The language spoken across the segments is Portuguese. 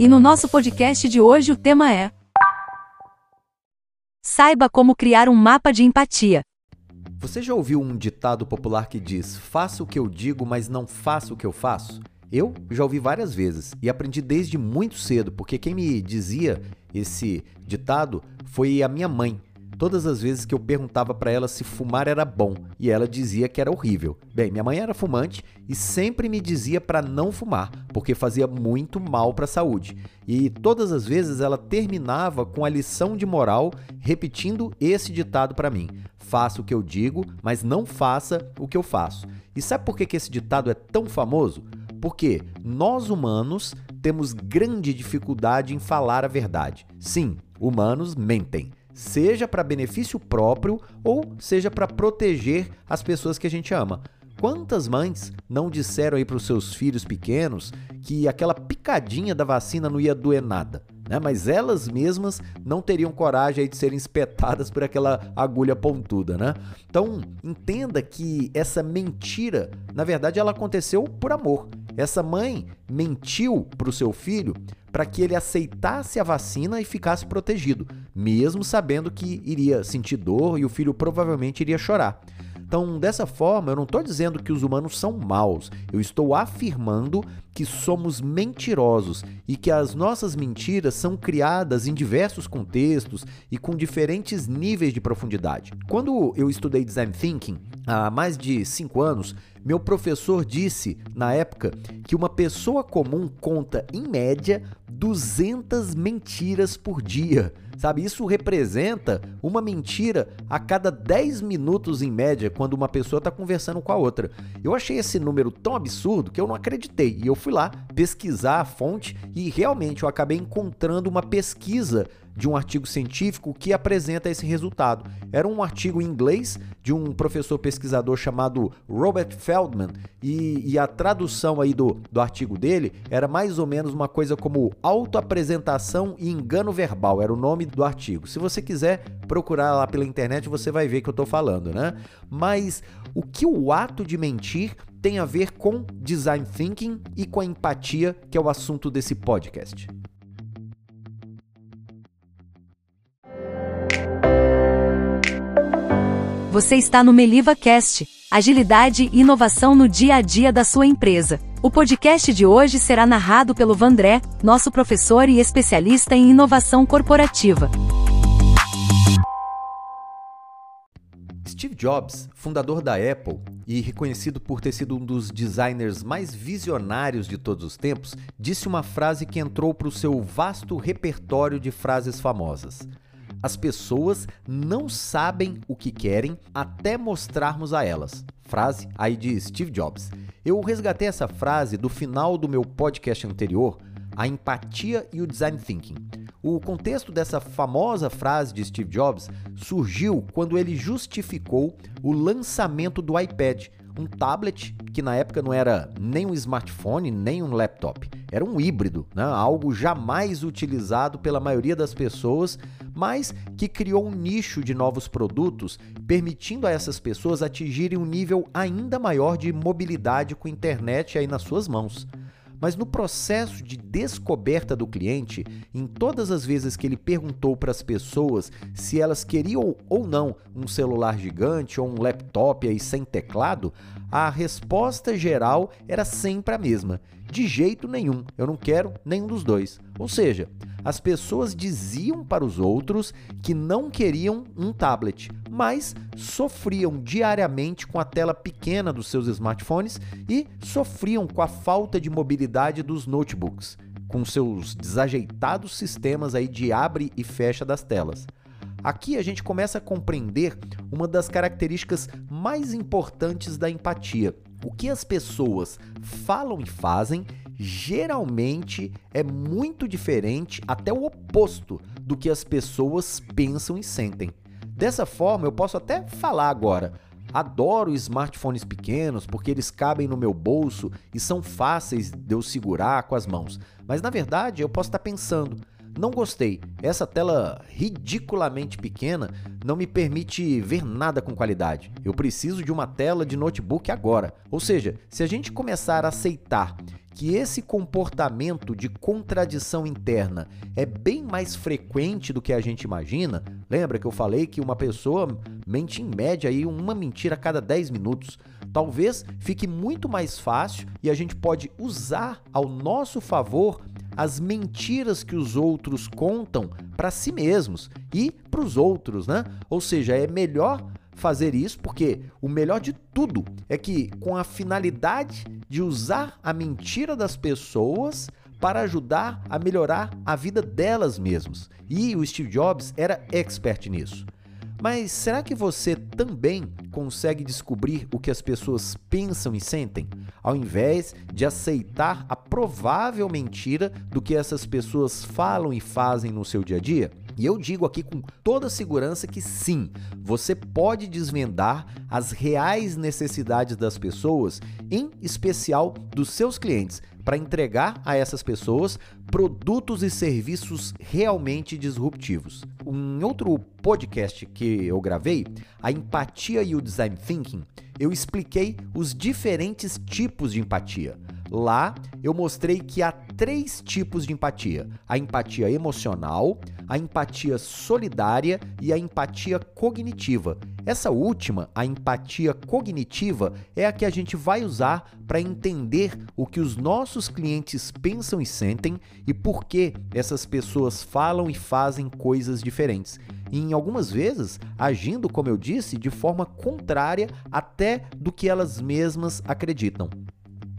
E no nosso podcast de hoje o tema é Saiba como criar um mapa de empatia. Você já ouviu um ditado popular que diz: Faça o que eu digo, mas não faça o que eu faço? Eu já ouvi várias vezes e aprendi desde muito cedo, porque quem me dizia esse ditado foi a minha mãe todas as vezes que eu perguntava para ela se fumar era bom e ela dizia que era horrível. Bem, minha mãe era fumante e sempre me dizia para não fumar, porque fazia muito mal para a saúde. E todas as vezes ela terminava com a lição de moral repetindo esse ditado para mim: faça o que eu digo, mas não faça o que eu faço. E sabe por que, esse ditado é tão famoso? Porque nós humanos temos grande dificuldade em falar a verdade. Sim, humanos mentem seja para benefício próprio ou seja para proteger as pessoas que a gente ama. Quantas mães não disseram aí para os seus filhos pequenos que aquela picadinha da vacina não ia doer nada? Né? Mas elas mesmas não teriam coragem de serem espetadas por aquela agulha pontuda, né? Então, entenda que essa mentira, na verdade, ela aconteceu por amor. Essa mãe mentiu para o seu filho para que ele aceitasse a vacina e ficasse protegido, mesmo sabendo que iria sentir dor e o filho provavelmente iria chorar. Então, dessa forma, eu não estou dizendo que os humanos são maus, eu estou afirmando que somos mentirosos e que as nossas mentiras são criadas em diversos contextos e com diferentes níveis de profundidade. Quando eu estudei Design Thinking, há mais de cinco anos, meu professor disse, na época, que uma pessoa comum conta, em média, 200 mentiras por dia. Sabe, isso representa uma mentira a cada 10 minutos em média quando uma pessoa está conversando com a outra. Eu achei esse número tão absurdo que eu não acreditei e eu fui lá pesquisar a fonte e realmente eu acabei encontrando uma pesquisa de um artigo científico que apresenta esse resultado. Era um artigo em inglês de um professor pesquisador chamado Robert Feldman e, e a tradução aí do, do artigo dele era mais ou menos uma coisa como autoapresentação e engano verbal, era o nome do artigo. Se você quiser procurar lá pela internet, você vai ver que eu estou falando, né? Mas o que o ato de mentir tem a ver com design thinking e com a empatia, que é o assunto desse podcast. Você está no Meliva Cast, agilidade e inovação no dia a dia da sua empresa. O podcast de hoje será narrado pelo Vandré, nosso professor e especialista em inovação corporativa. Steve Jobs, fundador da Apple e reconhecido por ter sido um dos designers mais visionários de todos os tempos, disse uma frase que entrou para o seu vasto repertório de frases famosas. As pessoas não sabem o que querem até mostrarmos a elas. Frase aí de Steve Jobs. Eu resgatei essa frase do final do meu podcast anterior, A Empatia e o Design Thinking. O contexto dessa famosa frase de Steve Jobs surgiu quando ele justificou o lançamento do iPad, um tablet que na época não era nem um smartphone, nem um laptop. Era um híbrido, né? algo jamais utilizado pela maioria das pessoas, mas que criou um nicho de novos produtos, permitindo a essas pessoas atingirem um nível ainda maior de mobilidade com a internet aí nas suas mãos. Mas no processo de descoberta do cliente, em todas as vezes que ele perguntou para as pessoas se elas queriam ou não um celular gigante ou um laptop aí sem teclado, a resposta geral era sempre a mesma: de jeito nenhum, eu não quero nenhum dos dois. Ou seja, as pessoas diziam para os outros que não queriam um tablet, mas sofriam diariamente com a tela pequena dos seus smartphones e sofriam com a falta de mobilidade dos notebooks, com seus desajeitados sistemas aí de abre e fecha das telas. Aqui a gente começa a compreender uma das características mais importantes da empatia. O que as pessoas falam e fazem geralmente é muito diferente, até o oposto, do que as pessoas pensam e sentem. Dessa forma, eu posso até falar agora. Adoro smartphones pequenos porque eles cabem no meu bolso e são fáceis de eu segurar com as mãos. Mas na verdade, eu posso estar pensando: não gostei. Essa tela ridiculamente pequena não me permite ver nada com qualidade. Eu preciso de uma tela de notebook agora. Ou seja, se a gente começar a aceitar que esse comportamento de contradição interna é bem mais frequente do que a gente imagina, lembra que eu falei que uma pessoa mente em média aí uma mentira a cada 10 minutos. Talvez fique muito mais fácil e a gente pode usar ao nosso favor as mentiras que os outros contam para si mesmos e para os outros, né? Ou seja, é melhor fazer isso, porque o melhor de tudo é que, com a finalidade de usar a mentira das pessoas para ajudar a melhorar a vida delas mesmas. E o Steve Jobs era expert nisso. Mas será que você também consegue descobrir o que as pessoas pensam e sentem, ao invés de aceitar a provável mentira do que essas pessoas falam e fazem no seu dia a dia? E eu digo aqui com toda segurança que sim, você pode desvendar as reais necessidades das pessoas, em especial dos seus clientes, para entregar a essas pessoas produtos e serviços realmente disruptivos. Um outro podcast que eu gravei, a empatia e o design thinking, eu expliquei os diferentes tipos de empatia. Lá eu mostrei que há três tipos de empatia: a empatia emocional, a empatia solidária e a empatia cognitiva. Essa última, a empatia cognitiva, é a que a gente vai usar para entender o que os nossos clientes pensam e sentem e por que essas pessoas falam e fazem coisas diferentes. E em algumas vezes agindo, como eu disse, de forma contrária até do que elas mesmas acreditam.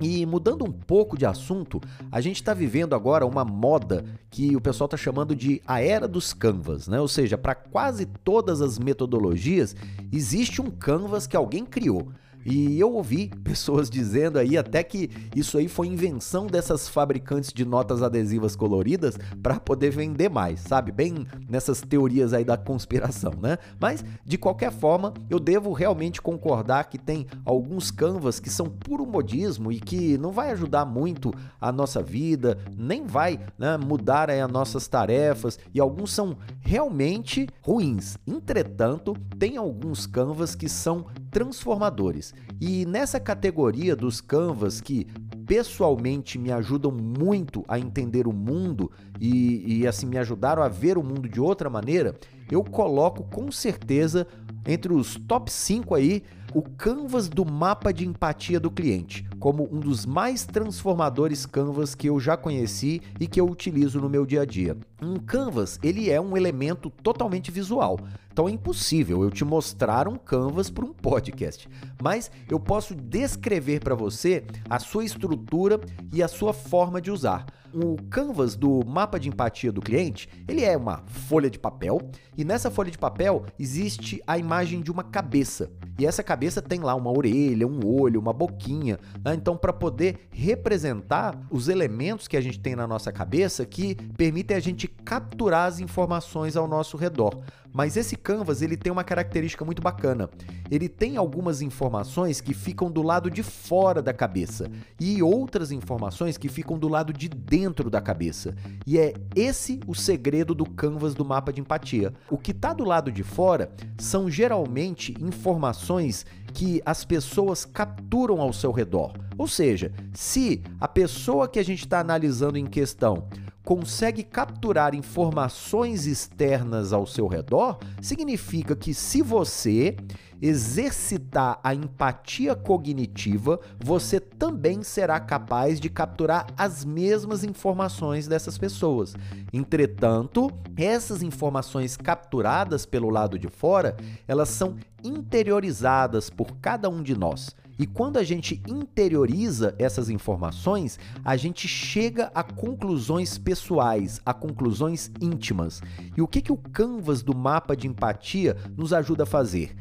E mudando um pouco de assunto, a gente está vivendo agora uma moda que o pessoal está chamando de a era dos canvas, né? Ou seja, para quase todas as metodologias existe um canvas que alguém criou. E eu ouvi pessoas dizendo aí até que isso aí foi invenção dessas fabricantes de notas adesivas coloridas para poder vender mais, sabe? Bem nessas teorias aí da conspiração, né? Mas de qualquer forma, eu devo realmente concordar que tem alguns canvas que são puro modismo e que não vai ajudar muito a nossa vida, nem vai né, mudar aí as nossas tarefas e alguns são realmente ruins. Entretanto, tem alguns canvas que são transformadores. E nessa categoria dos canvas que pessoalmente me ajudam muito a entender o mundo e, e, assim me ajudaram a ver o mundo de outra maneira, eu coloco com certeza entre os top 5 aí o canvas do mapa de empatia do cliente, como um dos mais transformadores canvas que eu já conheci e que eu utilizo no meu dia a dia. Um canvas, ele é um elemento totalmente visual. Então é impossível eu te mostrar um canvas para um podcast, mas eu posso descrever para você a sua estrutura e a sua forma de usar. O canvas do mapa de empatia do cliente, ele é uma folha de papel e nessa folha de papel existe a imagem de uma cabeça. E essa cabeça tem lá uma orelha, um olho, uma boquinha. Né? Então, para poder representar os elementos que a gente tem na nossa cabeça que permitem a gente capturar as informações ao nosso redor. Mas esse canvas ele tem uma característica muito bacana. Ele tem algumas informações que ficam do lado de fora da cabeça e outras informações que ficam do lado de dentro da cabeça. E é esse o segredo do canvas do mapa de empatia. O que está do lado de fora são geralmente informações que as pessoas capturam ao seu redor. Ou seja, se a pessoa que a gente está analisando em questão consegue capturar informações externas ao seu redor, significa que se você exercitar a empatia cognitiva, você também será capaz de capturar as mesmas informações dessas pessoas. Entretanto, essas informações capturadas pelo lado de fora, elas são interiorizadas por cada um de nós. E quando a gente interioriza essas informações, a gente chega a conclusões pessoais, a conclusões íntimas. E o que, que o canvas do mapa de empatia nos ajuda a fazer?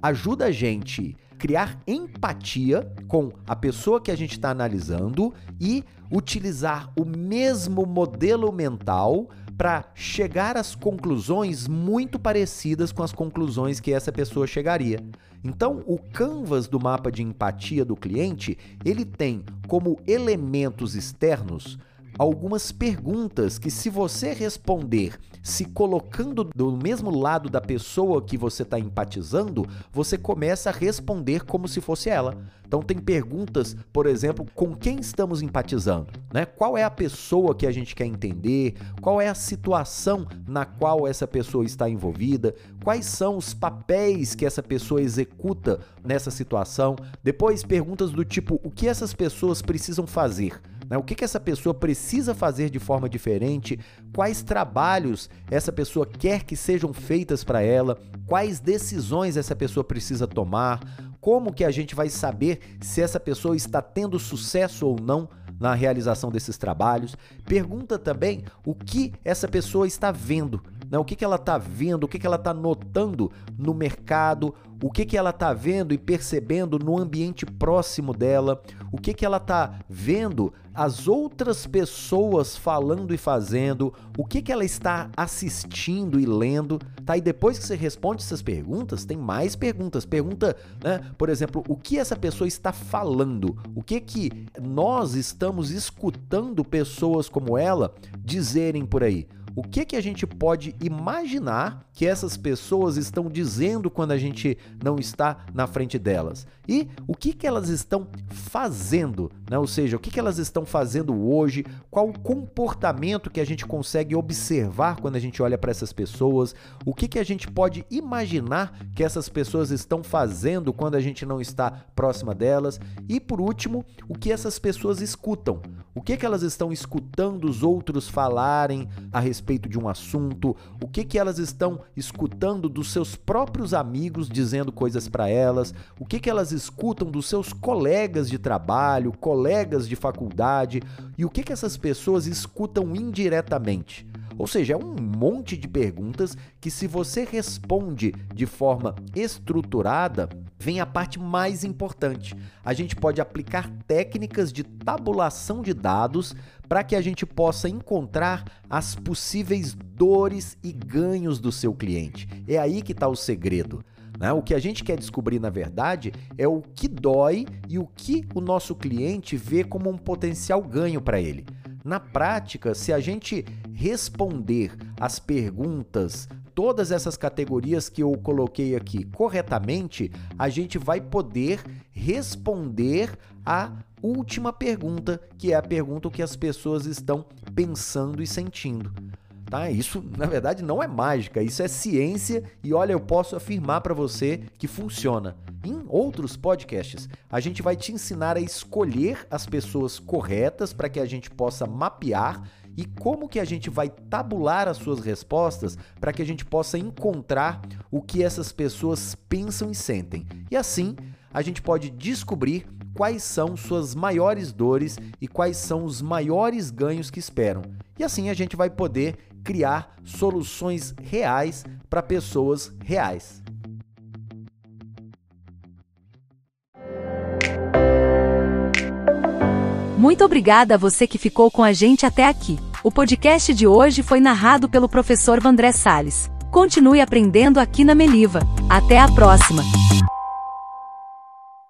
Ajuda a gente criar empatia com a pessoa que a gente está analisando e utilizar o mesmo modelo mental para chegar às conclusões muito parecidas com as conclusões que essa pessoa chegaria. Então, o canvas do mapa de empatia do cliente, ele tem como elementos externos algumas perguntas que, se você responder se colocando do mesmo lado da pessoa que você está empatizando, você começa a responder como se fosse ela. Então tem perguntas, por exemplo, com quem estamos empatizando, né? Qual é a pessoa que a gente quer entender? Qual é a situação na qual essa pessoa está envolvida? Quais são os papéis que essa pessoa executa nessa situação? Depois perguntas do tipo: o que essas pessoas precisam fazer? Né? O que, que essa pessoa precisa fazer de forma diferente? Quais trabalhos essa pessoa quer que sejam feitas para ela? Quais decisões essa pessoa precisa tomar? Como que a gente vai saber se essa pessoa está tendo sucesso ou não na realização desses trabalhos? Pergunta também o que essa pessoa está vendo né? O que, que ela está vendo, o que, que ela está notando no mercado, o que, que ela está vendo e percebendo no ambiente próximo dela, o que, que ela está vendo as outras pessoas falando e fazendo, o que, que ela está assistindo e lendo, tá? E depois que você responde essas perguntas, tem mais perguntas. Pergunta, né? Por exemplo, o que essa pessoa está falando? O que que nós estamos escutando pessoas como ela dizerem por aí? O que que a gente pode imaginar que essas pessoas estão dizendo quando a gente não está na frente delas? E o que que elas estão fazendo, né? Ou seja, o que que elas estão fazendo hoje, qual o comportamento que a gente consegue observar quando a gente olha para essas pessoas, o que que a gente pode imaginar que essas pessoas estão fazendo quando a gente não está próxima delas? E por último, o que essas pessoas escutam, o que que elas estão escutando os outros falarem a respeito respeito de um assunto, o que que elas estão escutando dos seus próprios amigos dizendo coisas para elas, o que que elas escutam dos seus colegas de trabalho, colegas de faculdade e o que que essas pessoas escutam indiretamente. Ou seja, é um monte de perguntas que, se você responde de forma estruturada, vem a parte mais importante. A gente pode aplicar técnicas de tabulação de dados para que a gente possa encontrar as possíveis dores e ganhos do seu cliente. É aí que está o segredo. Né? O que a gente quer descobrir, na verdade, é o que dói e o que o nosso cliente vê como um potencial ganho para ele. Na prática, se a gente responder as perguntas, todas essas categorias que eu coloquei aqui corretamente, a gente vai poder responder a última pergunta, que é a pergunta que as pessoas estão pensando e sentindo. Tá? Isso, na verdade, não é mágica, isso é ciência e olha, eu posso afirmar para você que funciona. Em outros podcasts, a gente vai te ensinar a escolher as pessoas corretas para que a gente possa mapear e como que a gente vai tabular as suas respostas para que a gente possa encontrar o que essas pessoas pensam e sentem. E assim, a gente pode descobrir quais são suas maiores dores e quais são os maiores ganhos que esperam. E assim a gente vai poder criar soluções reais para pessoas reais. Muito obrigada a você que ficou com a gente até aqui. O podcast de hoje foi narrado pelo professor Vandré Sales. Continue aprendendo aqui na Meliva. Até a próxima!